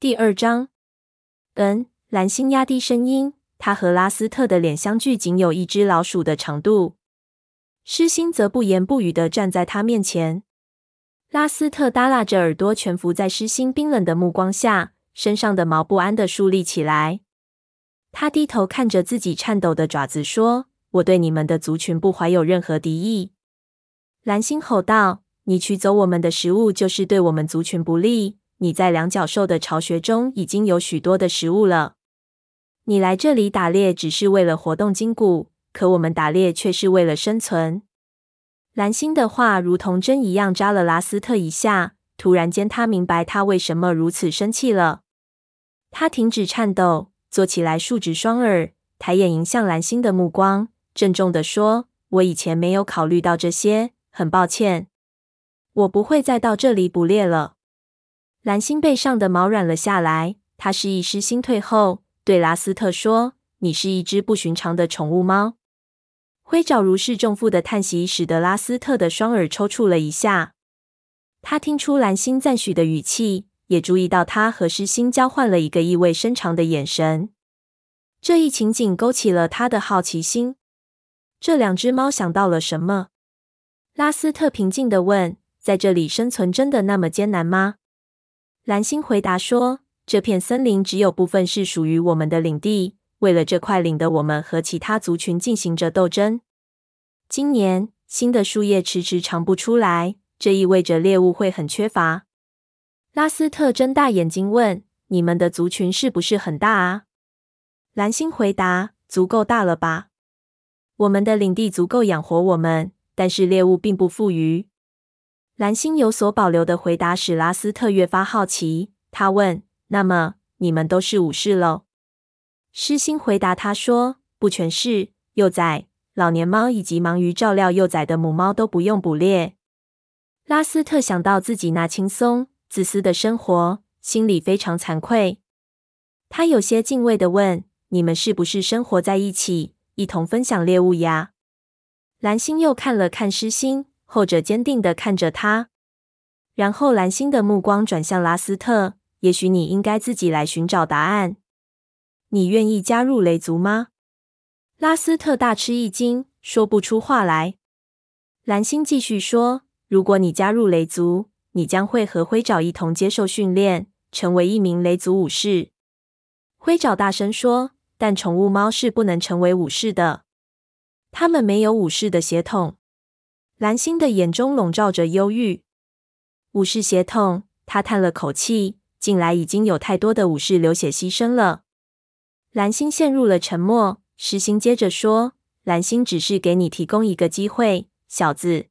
第二章。嗯，蓝星压低声音，他和拉斯特的脸相距仅有一只老鼠的长度。狮心则不言不语的站在他面前。拉斯特耷拉着耳朵，蜷伏在狮心冰冷的目光下，身上的毛不安的竖立起来。他低头看着自己颤抖的爪子，说：“我对你们的族群不怀有任何敌意。”蓝星吼道：“你取走我们的食物，就是对我们族群不利。你在两角兽的巢穴中已经有许多的食物了。你来这里打猎只是为了活动筋骨，可我们打猎却是为了生存。”蓝星的话如同针一样扎了拉斯特一下。突然间，他明白他为什么如此生气了。他停止颤抖，坐起来，竖直双耳，抬眼迎向蓝星的目光，郑重地说：“我以前没有考虑到这些。”很抱歉，我不会再到这里捕猎了。蓝星背上的毛软了下来，他示意狮心退后，对拉斯特说：“你是一只不寻常的宠物猫。”挥爪如释重负的叹息，使得拉斯特的双耳抽搐了一下。他听出蓝星赞许的语气，也注意到他和狮心交换了一个意味深长的眼神。这一情景勾起了他的好奇心。这两只猫想到了什么？拉斯特平静地问：“在这里生存真的那么艰难吗？”蓝星回答说：“这片森林只有部分是属于我们的领地，为了这块领地，我们和其他族群进行着斗争。今年新的树叶迟迟长不出来，这意味着猎物会很缺乏。”拉斯特睁大眼睛问：“你们的族群是不是很大啊？”蓝星回答：“足够大了吧？我们的领地足够养活我们。”但是猎物并不富裕。蓝星有所保留的回答使拉斯特越发好奇。他问：“那么你们都是武士喽？”狮心回答他说：“不全是，幼崽、老年猫以及忙于照料幼崽的母猫都不用捕猎。”拉斯特想到自己那轻松自私的生活，心里非常惭愧。他有些敬畏地问：“你们是不是生活在一起，一同分享猎物呀？”蓝星又看了看狮心，后者坚定地看着他，然后蓝星的目光转向拉斯特。也许你应该自己来寻找答案。你愿意加入雷族吗？拉斯特大吃一惊，说不出话来。蓝星继续说：“如果你加入雷族，你将会和灰爪一同接受训练，成为一名雷族武士。”灰爪大声说：“但宠物猫是不能成为武士的。”他们没有武士的血统。蓝星的眼中笼罩着忧郁。武士血统，他叹了口气。近来已经有太多的武士流血牺牲了。蓝星陷入了沉默。石心接着说：“蓝星只是给你提供一个机会，小子。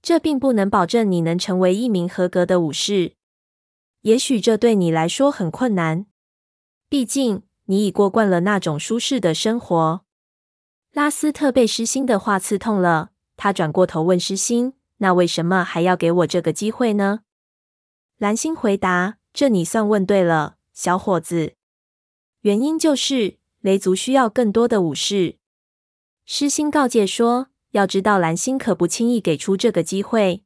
这并不能保证你能成为一名合格的武士。也许这对你来说很困难，毕竟你已过惯了那种舒适的生活。”拉斯特被狮心的话刺痛了，他转过头问狮心：“那为什么还要给我这个机会呢？”蓝星回答：“这你算问对了，小伙子。原因就是雷族需要更多的武士。”狮心告诫说：“要知道，蓝星可不轻易给出这个机会。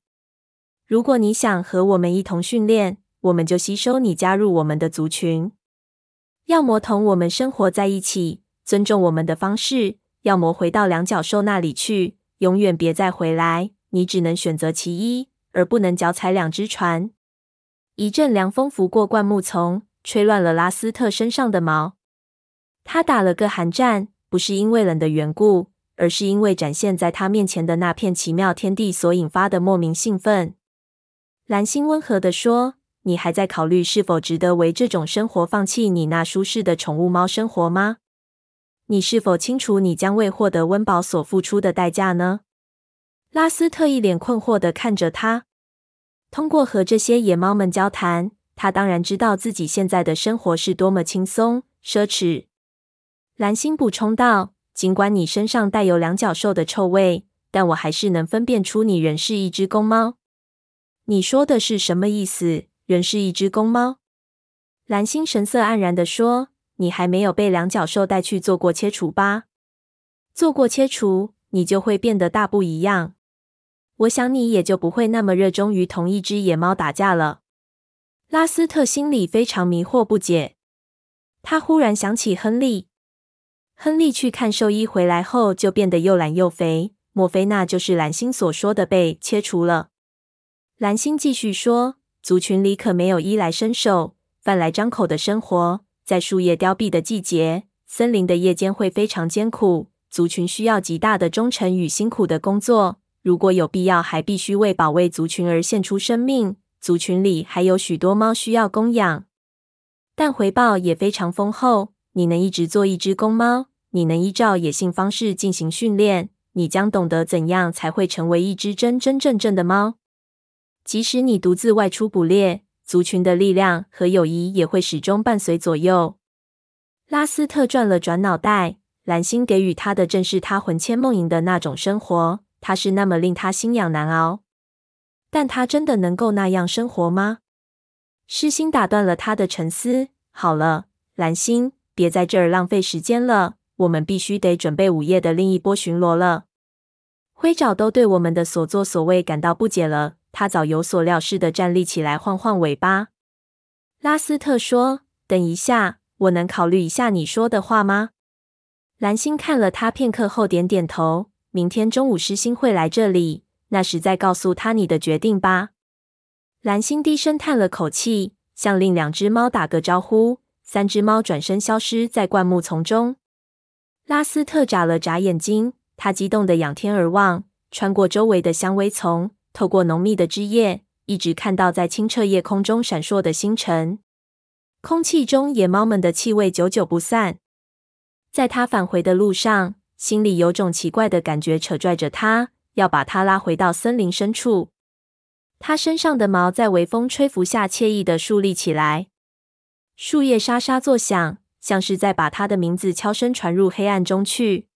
如果你想和我们一同训练，我们就吸收你加入我们的族群；要么同我们生活在一起，尊重我们的方式。”要么回到两角兽那里去，永远别再回来。你只能选择其一，而不能脚踩两只船。一阵凉风拂过灌木丛，吹乱了拉斯特身上的毛。他打了个寒战，不是因为冷的缘故，而是因为展现在他面前的那片奇妙天地所引发的莫名兴奋。蓝星温和地说：“你还在考虑是否值得为这种生活放弃你那舒适的宠物猫生活吗？”你是否清楚你将为获得温饱所付出的代价呢？拉斯特一脸困惑地看着他。通过和这些野猫们交谈，他当然知道自己现在的生活是多么轻松奢侈。蓝星补充道：“尽管你身上带有两角兽的臭味，但我还是能分辨出你仍是一只公猫。”你说的是什么意思？仍是一只公猫？蓝星神色黯然地说。你还没有被两角兽带去做过切除吧？做过切除，你就会变得大不一样。我想你也就不会那么热衷于同一只野猫打架了。拉斯特心里非常迷惑不解。他忽然想起亨利。亨利去看兽医回来后，就变得又懒又肥。莫非那就是蓝星所说的被切除了？蓝星继续说：“族群里可没有衣来伸手、饭来张口的生活。在树叶凋敝的季节，森林的夜间会非常艰苦。族群需要极大的忠诚与辛苦的工作。如果有必要，还必须为保卫族群而献出生命。族群里还有许多猫需要供养。”但回报也非常丰厚。你能一直做一只公猫，你能依照野性方式进行训练，你将懂得怎样才会成为一只真真正正的猫。即使你独自外出捕猎，族群的力量和友谊也会始终伴随左右。拉斯特转了转脑袋，蓝星给予他的正是他魂牵梦萦的那种生活，它是那么令他心痒难熬。但他真的能够那样生活吗？狮心打断了他的沉思。好了，蓝星，别在这儿浪费时间了。我们必须得准备午夜的另一波巡逻了。灰爪都对我们的所作所为感到不解了。他早有所料似的站立起来，晃晃尾巴。拉斯特说：“等一下，我能考虑一下你说的话吗？”蓝星看了他片刻后，点点头。明天中午，狮心会来这里，那时再告诉他你的决定吧。蓝星低声叹了口气，向另两只猫打个招呼。三只猫转身消失在灌木丛中。拉斯特眨了眨眼睛，他激动地仰天而望，穿过周围的香薇丛，透过浓密的枝叶，一直看到在清澈夜空中闪烁的星辰。空气中野猫们的气味久久不散。在他返回的路上，心里有种奇怪的感觉，扯拽着他，要把他拉回到森林深处。他身上的毛在微风吹拂下惬意地竖立起来，树叶沙沙作响，像是在把他的名字悄声传入黑暗中去。